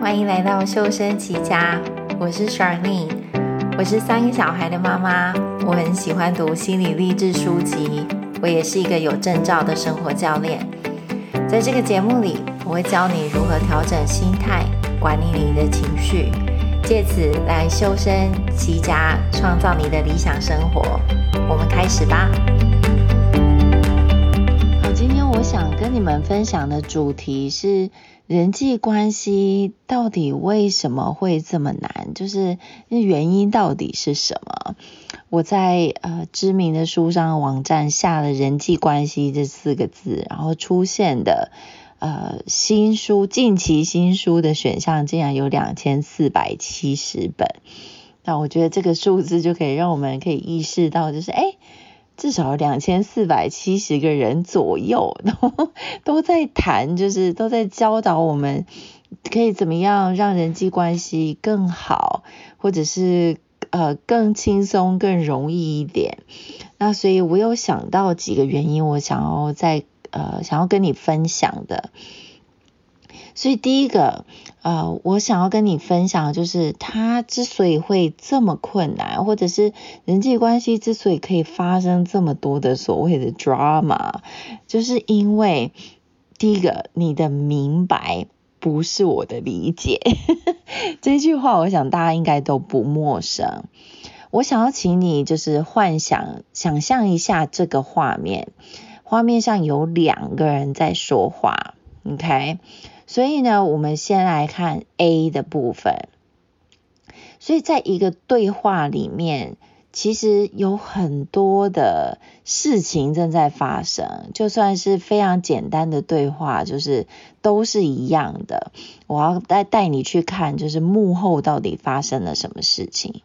欢迎来到修身齐家，我是 s h a r n e 我是三个小孩的妈妈，我很喜欢读心理励志书籍，我也是一个有证照的生活教练。在这个节目里，我会教你如何调整心态，管理你的情绪，借此来修身齐家，创造你的理想生活。我们开始吧。好，今天我想跟你们分享的主题是人际关系到底为什么会这么难？就是原因到底是什么？我在呃知名的书商网站下了“人际关系”这四个字，然后出现的呃新书近期新书的选项竟然有两千四百七十本。那我觉得这个数字就可以让我们可以意识到，就是哎。至少两千四百七十个人左右 都都在谈，就是都在教导我们可以怎么样让人际关系更好，或者是呃更轻松、更容易一点。那所以我有想到几个原因，我想要在呃想要跟你分享的。所以第一个，呃，我想要跟你分享，就是他之所以会这么困难，或者是人际关系之所以可以发生这么多的所谓的 drama，就是因为第一个，你的明白不是我的理解。这句话，我想大家应该都不陌生。我想要请你就是幻想、想象一下这个画面，画面上有两个人在说话，OK？所以呢，我们先来看 A 的部分。所以在一个对话里面，其实有很多的事情正在发生。就算是非常简单的对话，就是都是一样的。我要带带你去看，就是幕后到底发生了什么事情。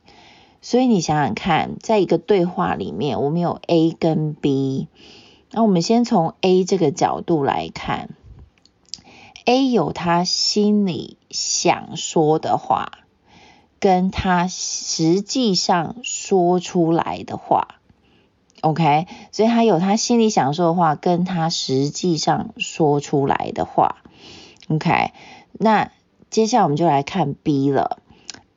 所以你想想看，在一个对话里面，我们有 A 跟 B。那我们先从 A 这个角度来看。A 有他心里想说的话，跟他实际上说出来的话，OK，所以他有他心里想说的话，跟他实际上说出来的话，OK。那接下来我们就来看 B 了。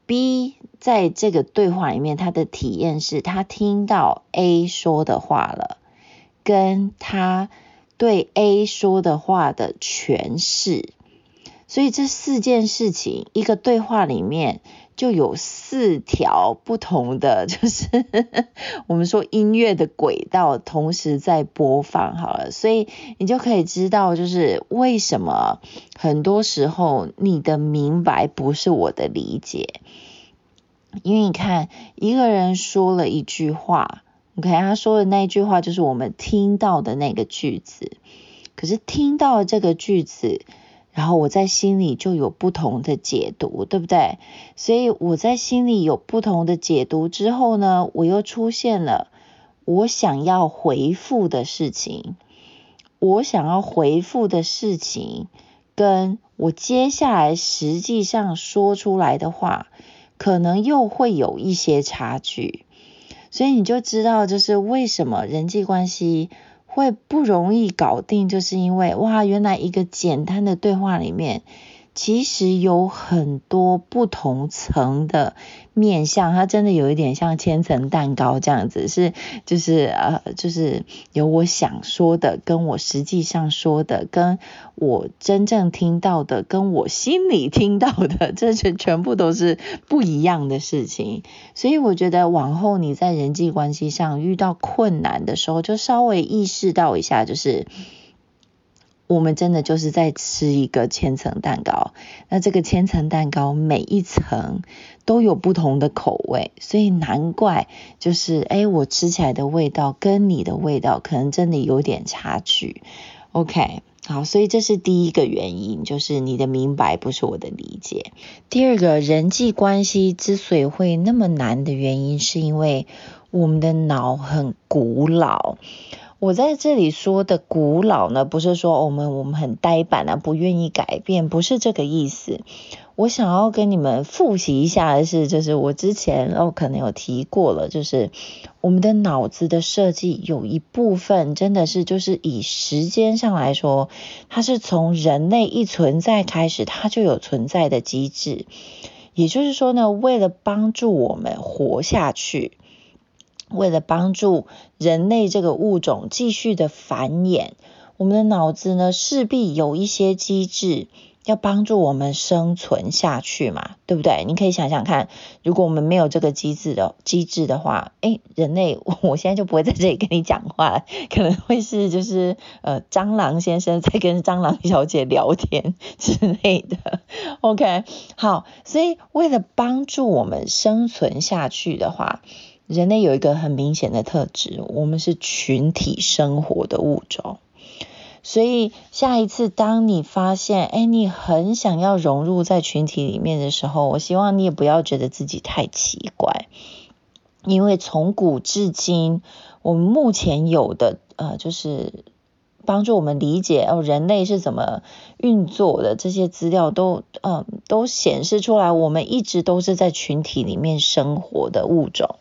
B 在这个对话里面，他的体验是他听到 A 说的话了，跟他。对 A 说的话的诠释，所以这四件事情，一个对话里面就有四条不同的，就是 我们说音乐的轨道同时在播放好了，所以你就可以知道，就是为什么很多时候你的明白不是我的理解，因为你看一个人说了一句话。OK，他说的那一句话就是我们听到的那个句子，可是听到这个句子，然后我在心里就有不同的解读，对不对？所以我在心里有不同的解读之后呢，我又出现了我想要回复的事情，我想要回复的事情，跟我接下来实际上说出来的话，可能又会有一些差距。所以你就知道，就是为什么人际关系会不容易搞定，就是因为哇，原来一个简单的对话里面。其实有很多不同层的面向，它真的有一点像千层蛋糕这样子，是就是呃，就是有我想说的，跟我实际上说的，跟我真正听到的，跟我心里听到的，这些全部都是不一样的事情。所以我觉得往后你在人际关系上遇到困难的时候，就稍微意识到一下，就是。我们真的就是在吃一个千层蛋糕，那这个千层蛋糕每一层都有不同的口味，所以难怪就是哎，我吃起来的味道跟你的味道可能真的有点差距。OK，好，所以这是第一个原因，就是你的明白不是我的理解。第二个，人际关系之所以会那么难的原因，是因为我们的脑很古老。我在这里说的古老呢，不是说我们我们很呆板啊，不愿意改变，不是这个意思。我想要跟你们复习一下的是，就是我之前哦可能有提过了，就是我们的脑子的设计有一部分真的是就是以时间上来说，它是从人类一存在开始，它就有存在的机制。也就是说呢，为了帮助我们活下去。为了帮助人类这个物种继续的繁衍，我们的脑子呢势必有一些机制要帮助我们生存下去嘛，对不对？你可以想想看，如果我们没有这个机制的机制的话，诶，人类，我现在就不会在这里跟你讲话了，可能会是就是呃蟑螂先生在跟蟑螂小姐聊天之类的。OK，好，所以为了帮助我们生存下去的话。人类有一个很明显的特质，我们是群体生活的物种。所以下一次当你发现，哎，你很想要融入在群体里面的时候，我希望你也不要觉得自己太奇怪，因为从古至今，我们目前有的呃，就是帮助我们理解哦，人类是怎么运作的这些资料都，都呃都显示出来，我们一直都是在群体里面生活的物种。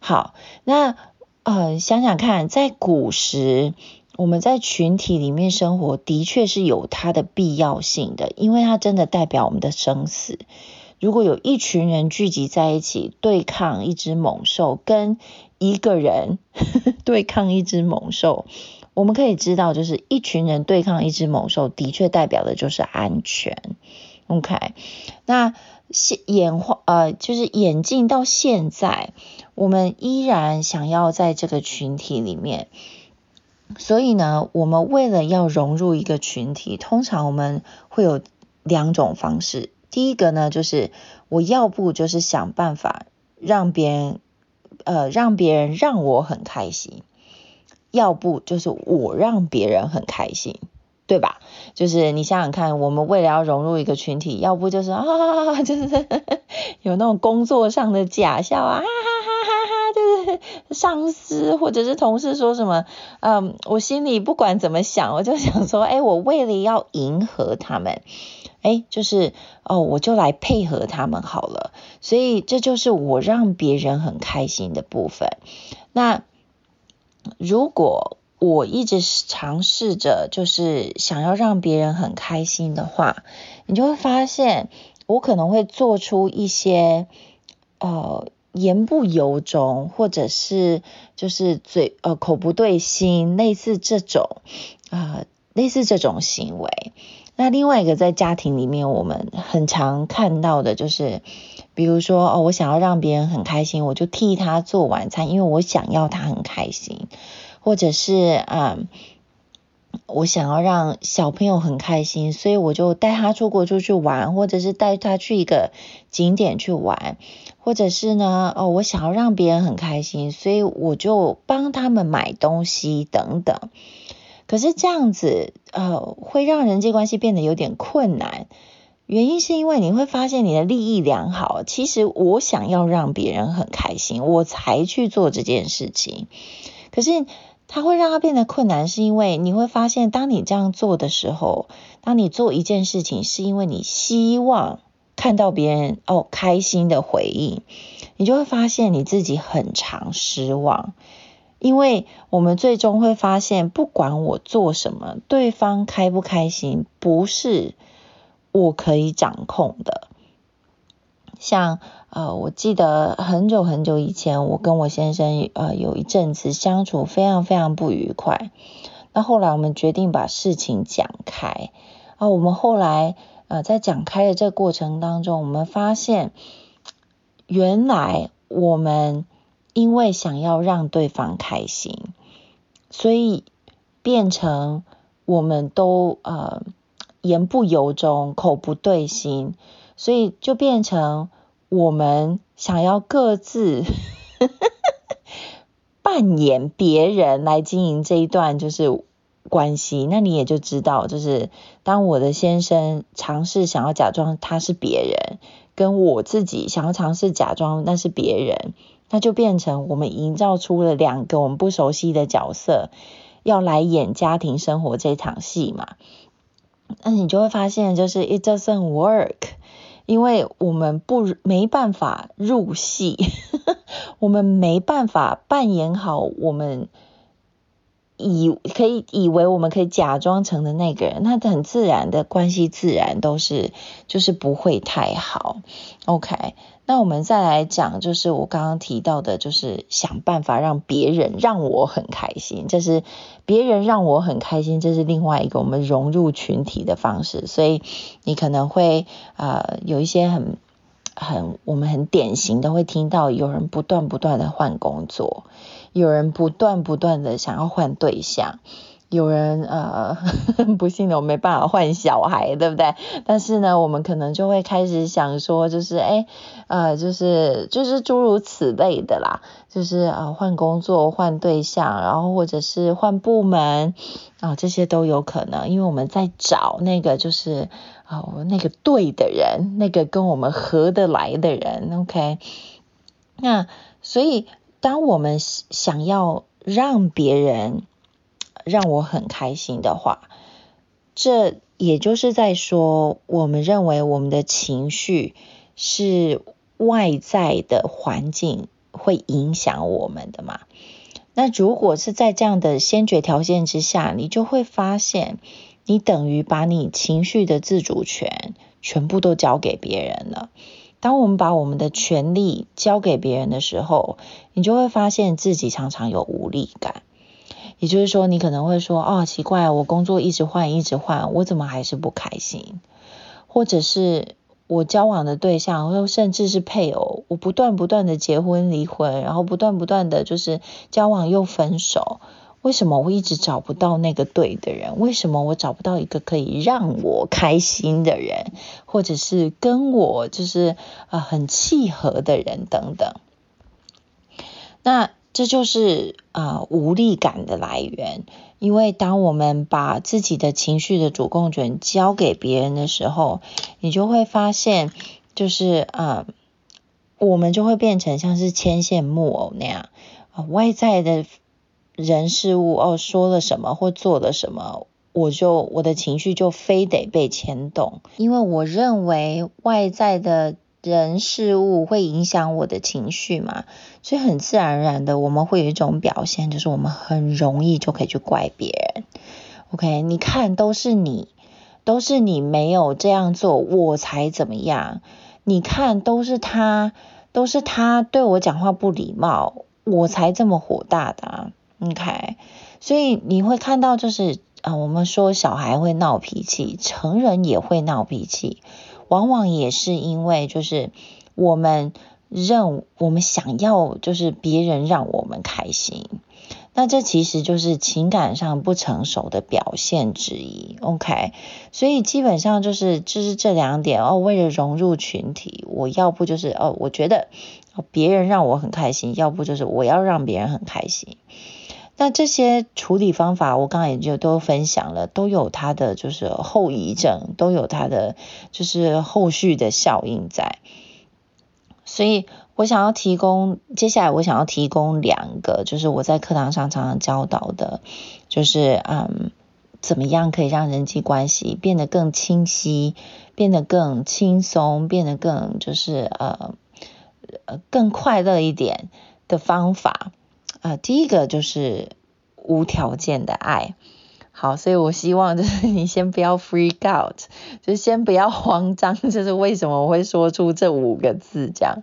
好，那呃，想想看，在古时，我们在群体里面生活，的确是有它的必要性的，因为它真的代表我们的生死。如果有一群人聚集在一起对抗一只猛兽，跟一个人呵 呵对抗一只猛兽，我们可以知道，就是一群人对抗一只猛兽，的确代表的就是安全。OK，那现演化呃，就是演进到现在。我们依然想要在这个群体里面，所以呢，我们为了要融入一个群体，通常我们会有两种方式。第一个呢，就是我要不就是想办法让别人，呃，让别人让我很开心；要不就是我让别人很开心，对吧？就是你想想看，我们为了要融入一个群体，要不就是啊，就是 有那种工作上的假笑啊。哈哈哈哈哈就是上司或者是同事说什么，嗯，我心里不管怎么想，我就想说，哎，我为了要迎合他们，哎，就是哦，我就来配合他们好了。所以这就是我让别人很开心的部分。那如果我一直尝试着就是想要让别人很开心的话，你就会发现我可能会做出一些，呃。言不由衷，或者是就是嘴呃口不对心，类似这种啊、呃，类似这种行为。那另外一个在家庭里面，我们很常看到的就是，比如说哦，我想要让别人很开心，我就替他做晚餐，因为我想要他很开心，或者是啊。我想要让小朋友很开心，所以我就带他出国出去玩，或者是带他去一个景点去玩，或者是呢，哦，我想要让别人很开心，所以我就帮他们买东西等等。可是这样子，呃，会让人际关系变得有点困难。原因是因为你会发现你的利益良好，其实我想要让别人很开心，我才去做这件事情。可是。它会让它变得困难，是因为你会发现，当你这样做的时候，当你做一件事情，是因为你希望看到别人哦开心的回应，你就会发现你自己很常失望，因为我们最终会发现，不管我做什么，对方开不开心，不是我可以掌控的。像呃，我记得很久很久以前，我跟我先生呃有一阵子相处非常非常不愉快。那后来我们决定把事情讲开。啊，我们后来呃在讲开的这个过程当中，我们发现原来我们因为想要让对方开心，所以变成我们都呃言不由衷，口不对心。所以就变成我们想要各自 扮演别人来经营这一段就是关系，那你也就知道，就是当我的先生尝试想要假装他是别人，跟我自己想要尝试假装那是别人，那就变成我们营造出了两个我们不熟悉的角色，要来演家庭生活这场戏嘛。那你就会发现，就是 it doesn't work，因为我们不没办法入戏，我们没办法扮演好我们。以可以以为我们可以假装成的那个人，那很自然的关系自然都是就是不会太好。OK，那我们再来讲，就是我刚刚提到的，就是想办法让别人让我很开心，这是别人让我很开心，这是另外一个我们融入群体的方式。所以你可能会呃有一些很很我们很典型的会听到有人不断不断的换工作。有人不断不断的想要换对象，有人呃 不幸的我没办法换小孩，对不对？但是呢，我们可能就会开始想说，就是哎呃就是就是诸如此类的啦，就是呃换工作、换对象，然后或者是换部门啊、呃，这些都有可能，因为我们在找那个就是哦、呃、那个对的人，那个跟我们合得来的人，OK？那所以。当我们想要让别人让我很开心的话，这也就是在说，我们认为我们的情绪是外在的环境会影响我们的嘛。那如果是在这样的先决条件之下，你就会发现，你等于把你情绪的自主权全部都交给别人了。当我们把我们的权利交给别人的时候，你就会发现自己常常有无力感。也就是说，你可能会说：“哦，奇怪，我工作一直换，一直换，我怎么还是不开心？”或者是我交往的对象，或甚至是配偶，我不断不断的结婚离婚，然后不断不断的就是交往又分手。为什么我一直找不到那个对的人？为什么我找不到一个可以让我开心的人，或者是跟我就是啊很契合的人等等？那这就是啊无力感的来源。因为当我们把自己的情绪的主控权交给别人的时候，你就会发现，就是啊，我们就会变成像是牵线木偶那样啊外在的。人事物哦，说了什么或做了什么，我就我的情绪就非得被牵动，因为我认为外在的人事物会影响我的情绪嘛，所以很自然而然的，我们会有一种表现，就是我们很容易就可以去怪别人。OK，你看都是你，都是你没有这样做，我才怎么样？你看都是他，都是他对我讲话不礼貌，我才这么火大的啊。OK，所以你会看到，就是啊，我们说小孩会闹脾气，成人也会闹脾气，往往也是因为就是我们认我们想要就是别人让我们开心，那这其实就是情感上不成熟的表现之一。OK，所以基本上就是就是这两点哦，为了融入群体，我要不就是哦，我觉得别人让我很开心，要不就是我要让别人很开心。那这些处理方法，我刚刚也就都分享了，都有它的就是后遗症，都有它的就是后续的效应在。所以我想要提供，接下来我想要提供两个，就是我在课堂上常常教导的，就是嗯，怎么样可以让人际关系变得更清晰，变得更轻松，变得更就是呃呃更快乐一点的方法。啊、第一个就是无条件的爱，好，所以我希望就是 你先不要 freak out，就先不要慌张，就是为什么我会说出这五个字这样。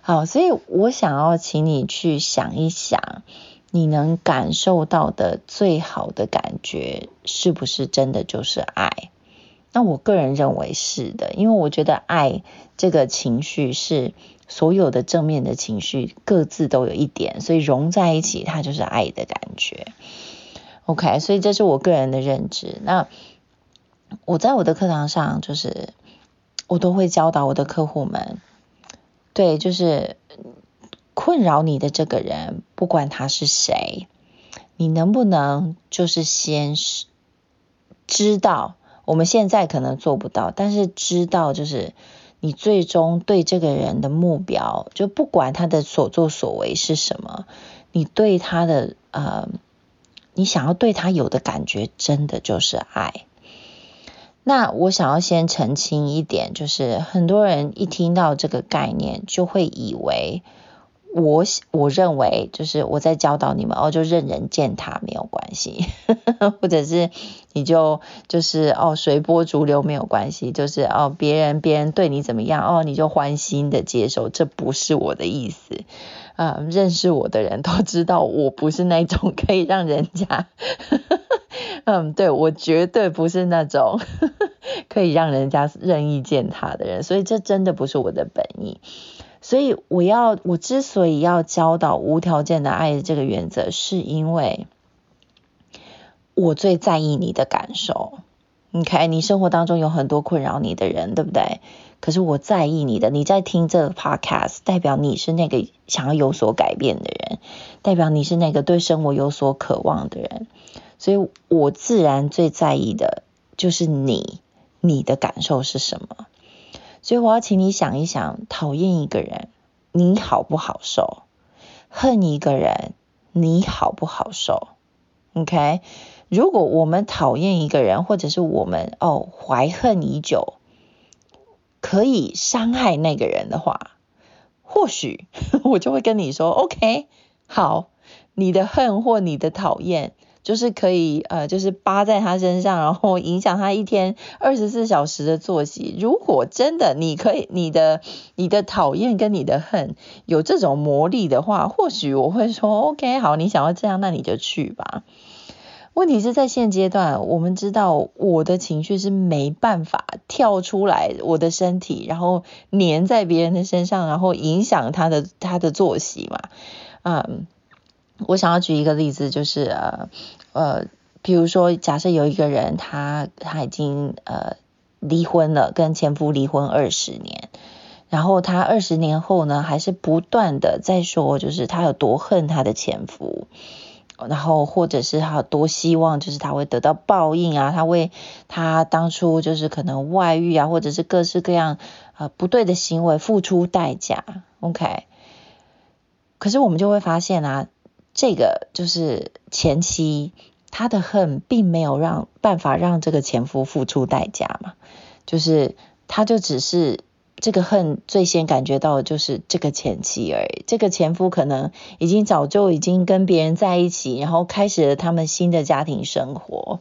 好，所以我想要请你去想一想，你能感受到的最好的感觉是不是真的就是爱？那我个人认为是的，因为我觉得爱这个情绪是。所有的正面的情绪各自都有一点，所以融在一起，它就是爱的感觉。OK，所以这是我个人的认知。那我在我的课堂上，就是我都会教导我的客户们，对，就是困扰你的这个人，不管他是谁，你能不能就是先知道，我们现在可能做不到，但是知道就是。你最终对这个人的目标，就不管他的所作所为是什么，你对他的呃，你想要对他有的感觉，真的就是爱。那我想要先澄清一点，就是很多人一听到这个概念，就会以为。我我认为就是我在教导你们哦，就任人践踏没有关系，或者是你就就是哦随波逐流没有关系，就是哦别人别人对你怎么样哦你就欢欣的接受，这不是我的意思。啊、认识我的人都知道我不是那种可以让人家，嗯，对，我绝对不是那种 可以让人家任意践踏的人，所以这真的不是我的本意。所以我要，我之所以要教导无条件的爱的这个原则，是因为我最在意你的感受。OK，你生活当中有很多困扰你的人，对不对？可是我在意你的，你在听这个 Podcast，代表你是那个想要有所改变的人，代表你是那个对生活有所渴望的人。所以我自然最在意的就是你，你的感受是什么？所以我要请你想一想，讨厌一个人，你好不好受？恨一个人，你好不好受？OK，如果我们讨厌一个人，或者是我们哦怀恨已久，可以伤害那个人的话，或许 我就会跟你说，OK，好，你的恨或你的讨厌。就是可以呃，就是扒在他身上，然后影响他一天二十四小时的作息。如果真的你可以，你的你的讨厌跟你的恨有这种魔力的话，或许我会说 OK，好，你想要这样，那你就去吧。问题是在现阶段，我们知道我的情绪是没办法跳出来我的身体，然后粘在别人的身上，然后影响他的他的作息嘛，嗯。我想要举一个例子，就是呃呃，比如说，假设有一个人他他已经呃离婚了，跟前夫离婚二十年，然后他二十年后呢，还是不断的在说，就是他有多恨他的前夫，然后或者是他有多希望，就是他会得到报应啊，他为他当初就是可能外遇啊，或者是各式各样呃不对的行为付出代价，OK，可是我们就会发现啊。这个就是前妻，她的恨并没有让办法让这个前夫付出代价嘛，就是他就只是这个恨最先感觉到就是这个前妻而已，这个前夫可能已经早就已经跟别人在一起，然后开始了他们新的家庭生活。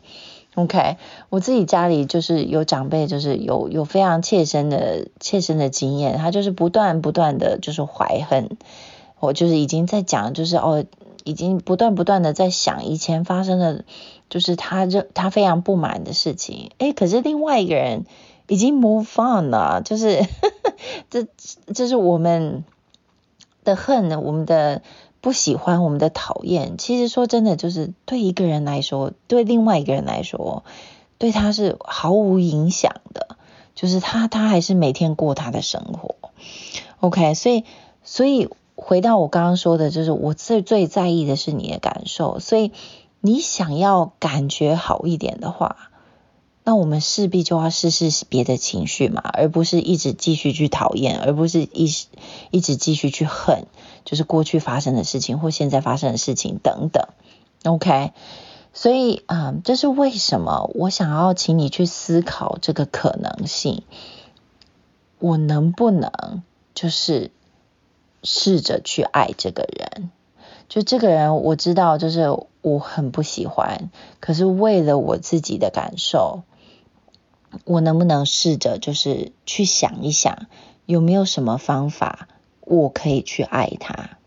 OK，我自己家里就是有长辈，就是有有非常切身的切身的经验，他就是不断不断的就是怀恨，我就是已经在讲，就是哦。已经不断不断的在想以前发生的，就是他这他非常不满的事情。诶，可是另外一个人已经 move on 了，就是 这这是我们的恨，我们的不喜欢，我们的讨厌。其实说真的，就是对一个人来说，对另外一个人来说，对他是毫无影响的。就是他他还是每天过他的生活。OK，所以所以。回到我刚刚说的，就是我最最在意的是你的感受，所以你想要感觉好一点的话，那我们势必就要试试别的情绪嘛，而不是一直继续去讨厌，而不是一一直继续去恨，就是过去发生的事情或现在发生的事情等等。OK，所以啊，这是为什么我想要请你去思考这个可能性，我能不能就是。试着去爱这个人，就这个人我知道，就是我很不喜欢，可是为了我自己的感受，我能不能试着就是去想一想，有没有什么方法我可以去爱他？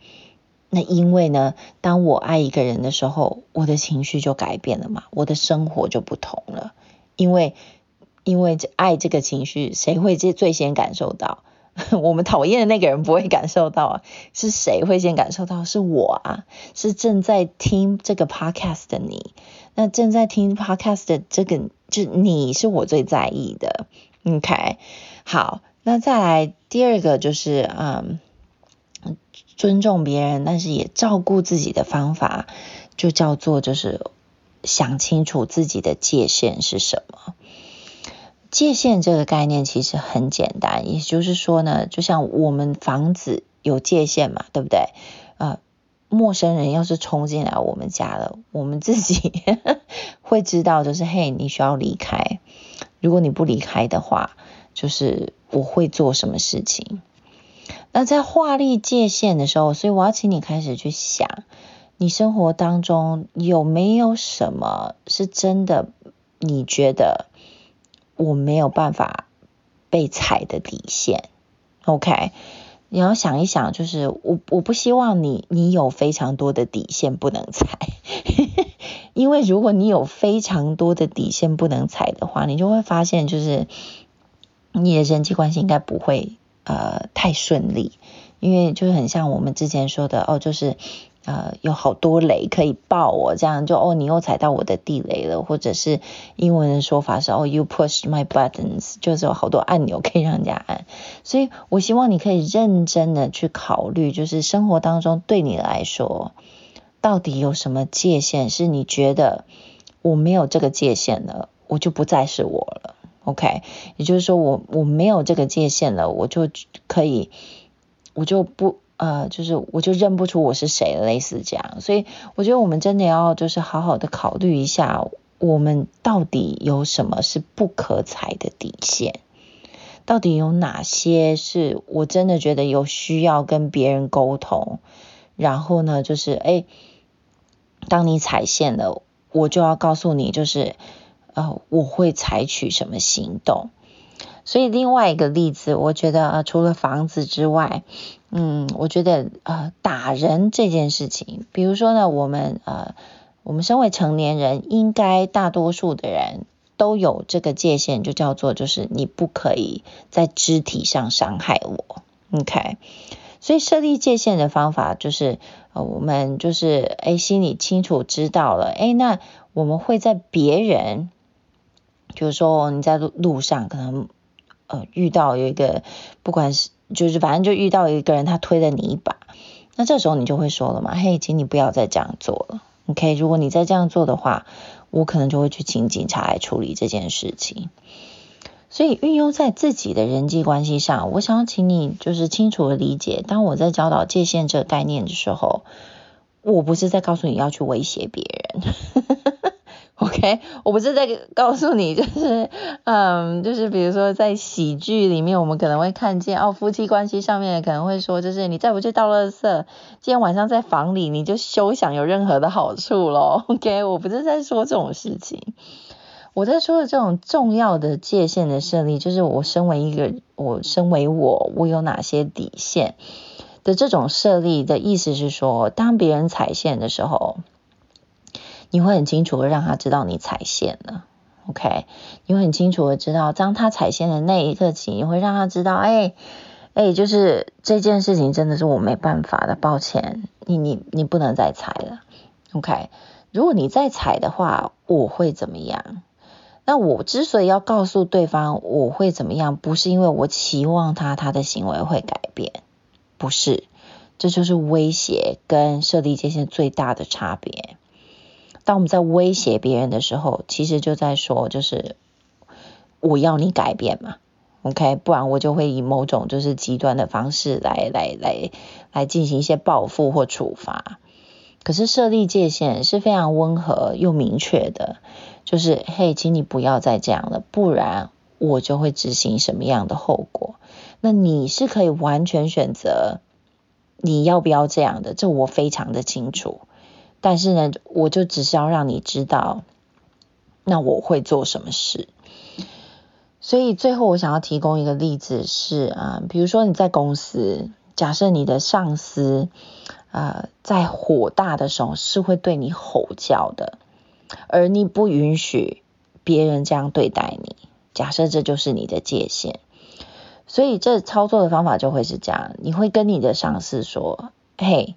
那因为呢，当我爱一个人的时候，我的情绪就改变了嘛，我的生活就不同了，因为因为这爱这个情绪，谁会最最先感受到？我们讨厌的那个人不会感受到啊，是谁会先感受到？是我啊，是正在听这个 podcast 的你。那正在听 podcast 的这个，就你是我最在意的。OK，好，那再来第二个就是，嗯，尊重别人，但是也照顾自己的方法，就叫做就是想清楚自己的界限是什么。界限这个概念其实很简单，也就是说呢，就像我们房子有界限嘛，对不对？呃，陌生人要是冲进来我们家了，我们自己 会知道，就是嘿，你需要离开。如果你不离开的话，就是我会做什么事情。那在划立界限的时候，所以我要请你开始去想，你生活当中有没有什么是真的你觉得我没有办法被踩的底线？OK，你要想一想，就是我我不希望你你有非常多的底线不能踩，因为如果你有非常多的底线不能踩的话，你就会发现就是你的人际关系应该不会。呃，太顺利，因为就是很像我们之前说的哦，就是呃有好多雷可以爆我，这样就哦你又踩到我的地雷了，或者是英文的说法是哦 you push my buttons，就是有好多按钮可以让人家按，所以我希望你可以认真的去考虑，就是生活当中对你来说，到底有什么界限是你觉得我没有这个界限了，我就不再是我了。OK，也就是说我我没有这个界限了，我就可以，我就不呃，就是我就认不出我是谁，类似这样。所以我觉得我们真的要就是好好的考虑一下，我们到底有什么是不可踩的底线？到底有哪些是我真的觉得有需要跟别人沟通？然后呢，就是诶，当你踩线了，我就要告诉你，就是。呃，我会采取什么行动？所以另外一个例子，我觉得呃，除了房子之外，嗯，我觉得呃，打人这件事情，比如说呢，我们呃，我们身为成年人，应该大多数的人都有这个界限，就叫做就是你不可以在肢体上伤害我，OK？所以设立界限的方法就是呃，我们就是诶，心里清楚知道了，诶，那我们会在别人。就是说你在路路上可能呃遇到有一个，不管是就是反正就遇到一个人，他推了你一把，那这时候你就会说了嘛，嘿，请你不要再这样做了，OK？如果你再这样做的话，我可能就会去请警察来处理这件事情。所以运用在自己的人际关系上，我想要请你就是清楚的理解，当我在教导界限这个概念的时候，我不是在告诉你要去威胁别人。OK，我不是在告诉你，就是，嗯，就是比如说在喜剧里面，我们可能会看见哦，夫妻关系上面可能会说，就是你再不去倒垃圾，今天晚上在房里你就休想有任何的好处咯。OK，我不是在说这种事情，我在说的这种重要的界限的设立，就是我身为一个，我身为我，我有哪些底线的这种设立的意思是说，当别人踩线的时候。你会很清楚的让他知道你踩线了，OK？你会很清楚的知道，当他踩线的那一刻起，你会让他知道，哎，哎，就是这件事情真的是我没办法的，抱歉，你你你不能再踩了，OK？如果你再踩的话，我会怎么样？那我之所以要告诉对方我会怎么样，不是因为我期望他他的行为会改变，不是，这就是威胁跟设立界限最大的差别。当我们在威胁别人的时候，其实就在说，就是我要你改变嘛，OK？不然我就会以某种就是极端的方式来来来来进行一些报复或处罚。可是设立界限是非常温和又明确的，就是嘿，请你不要再这样了，不然我就会执行什么样的后果。那你是可以完全选择你要不要这样的，这我非常的清楚。但是呢，我就只是要让你知道，那我会做什么事。所以最后我想要提供一个例子是啊，比如说你在公司，假设你的上司啊在火大的时候是会对你吼叫的，而你不允许别人这样对待你。假设这就是你的界限，所以这操作的方法就会是这样：你会跟你的上司说，嘿。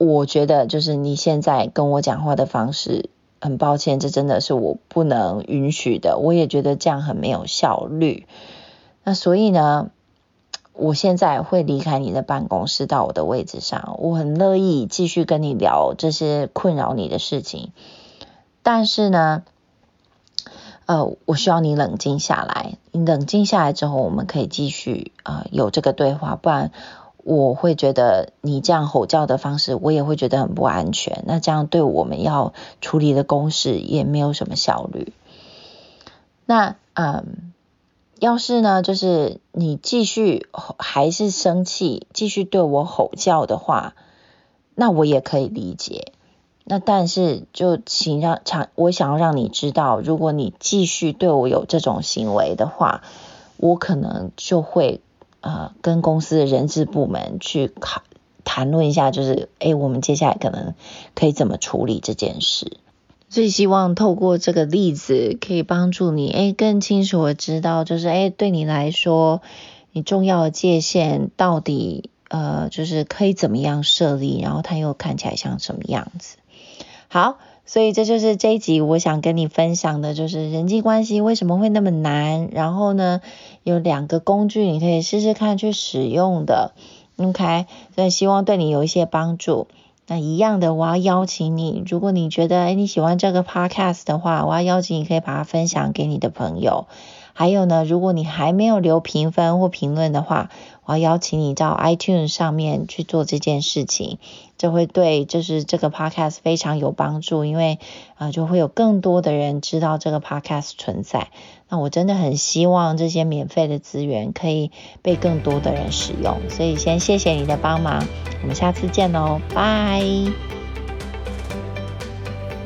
我觉得就是你现在跟我讲话的方式，很抱歉，这真的是我不能允许的。我也觉得这样很没有效率。那所以呢，我现在会离开你的办公室到我的位置上。我很乐意继续跟你聊这些困扰你的事情，但是呢，呃，我需要你冷静下来。你冷静下来之后，我们可以继续啊、有这个对话。不然，我会觉得你这样吼叫的方式，我也会觉得很不安全。那这样对我们要处理的公事也没有什么效率。那嗯，要是呢，就是你继续还是生气，继续对我吼叫的话，那我也可以理解。那但是就请让常，我想要让你知道，如果你继续对我有这种行为的话，我可能就会呃跟公司的人事部门去考谈论一下，就是诶，我们接下来可能可以怎么处理这件事。所以希望透过这个例子，可以帮助你诶更清楚的知道，就是诶对你来说，你重要的界限到底呃就是可以怎么样设立，然后它又看起来像什么样子。好，所以这就是这一集我想跟你分享的，就是人际关系为什么会那么难。然后呢，有两个工具你可以试试看去使用的，OK，所以希望对你有一些帮助。那一样的，我要邀请你，如果你觉得诶你喜欢这个 Podcast 的话，我要邀请你可以把它分享给你的朋友。还有呢，如果你还没有留评分或评论的话，我要邀请你到 iTunes 上面去做这件事情。这会对就是这个 podcast 非常有帮助，因为啊、就会有更多的人知道这个 podcast 存在。那我真的很希望这些免费的资源可以被更多的人使用，所以先谢谢你的帮忙，我们下次见喽，拜。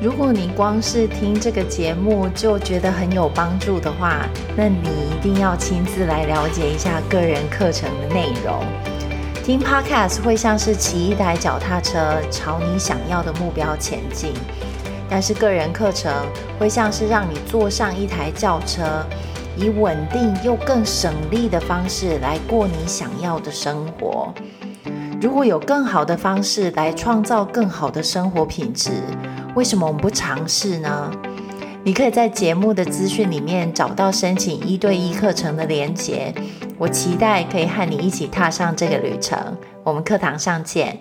如果你光是听这个节目就觉得很有帮助的话，那你一定要亲自来了解一下个人课程的内容。听 Podcast 会像是骑一台脚踏车朝你想要的目标前进，但是个人课程会像是让你坐上一台轿车，以稳定又更省力的方式来过你想要的生活。如果有更好的方式来创造更好的生活品质，为什么我们不尝试呢？你可以在节目的资讯里面找到申请一对一课程的连接。我期待可以和你一起踏上这个旅程。我们课堂上见。